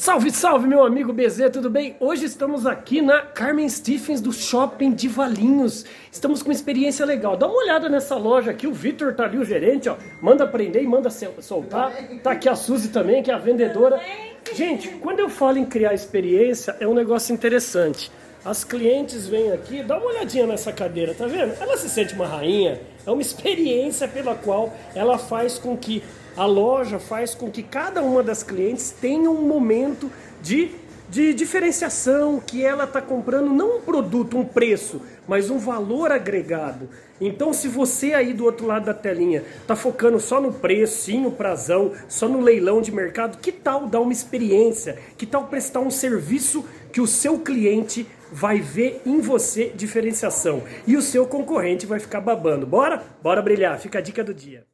Salve, salve, meu amigo BZ, tudo bem? Hoje estamos aqui na Carmen Stephens do Shopping de Valinhos. Estamos com uma experiência legal. Dá uma olhada nessa loja aqui, o Vitor tá ali, o gerente, ó. Manda prender e manda soltar. Tá aqui a Suzy também, que é a vendedora. Gente, quando eu falo em criar experiência, é um negócio interessante. As clientes vêm aqui, dá uma olhadinha nessa cadeira, tá vendo? Ela se sente uma rainha. É uma experiência pela qual ela faz com que a loja faz com que cada uma das clientes tenha um momento de, de diferenciação, que ela está comprando não um produto, um preço, mas um valor agregado. Então, se você aí do outro lado da telinha está focando só no preço, sim, no prazão, só no leilão de mercado, que tal dar uma experiência? Que tal prestar um serviço que o seu cliente vai ver em você diferenciação e o seu concorrente vai ficar babando. Bora? Bora brilhar. Fica a dica do dia.